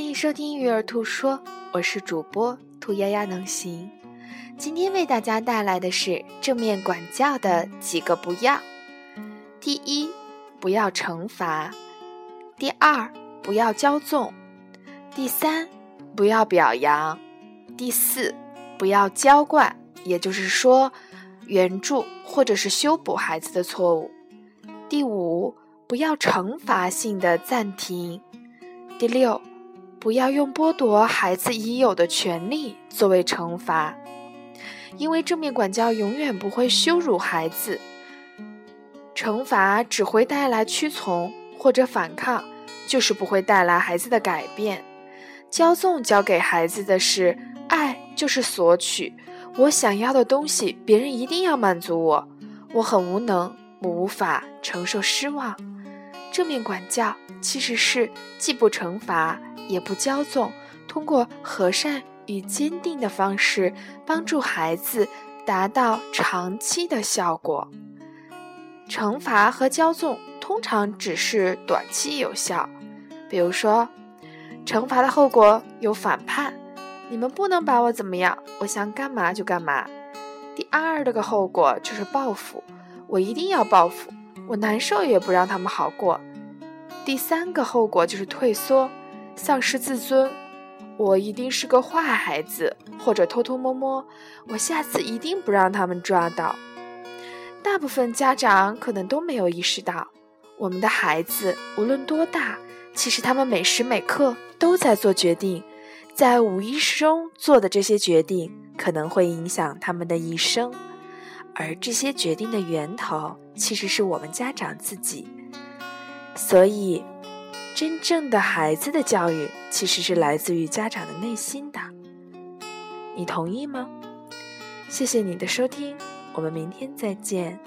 欢迎收听《育儿兔说》，我是主播兔丫丫能行。今天为大家带来的是正面管教的几个不要：第一，不要惩罚；第二，不要骄纵；第三，不要表扬；第四，不要娇惯，也就是说，援助或者是修补孩子的错误；第五，不要惩罚性的暂停；第六。不要用剥夺孩子已有的权利作为惩罚，因为正面管教永远不会羞辱孩子，惩罚只会带来屈从或者反抗，就是不会带来孩子的改变。骄纵教给孩子的是爱，就是索取，我想要的东西别人一定要满足我，我很无能，我无法承受失望。正面管教其实是既不惩罚。也不骄纵，通过和善与坚定的方式帮助孩子达到长期的效果。惩罚和骄纵通常只是短期有效，比如说，惩罚的后果有反叛，你们不能把我怎么样，我想干嘛就干嘛。第二个后果就是报复，我一定要报复，我难受也不让他们好过。第三个后果就是退缩。丧失自尊，我一定是个坏孩子，或者偷偷摸摸，我下次一定不让他们抓到。大部分家长可能都没有意识到，我们的孩子无论多大，其实他们每时每刻都在做决定，在无意识中做的这些决定可能会影响他们的一生，而这些决定的源头其实是我们家长自己，所以。真正的孩子的教育，其实是来自于家长的内心的。你同意吗？谢谢你的收听，我们明天再见。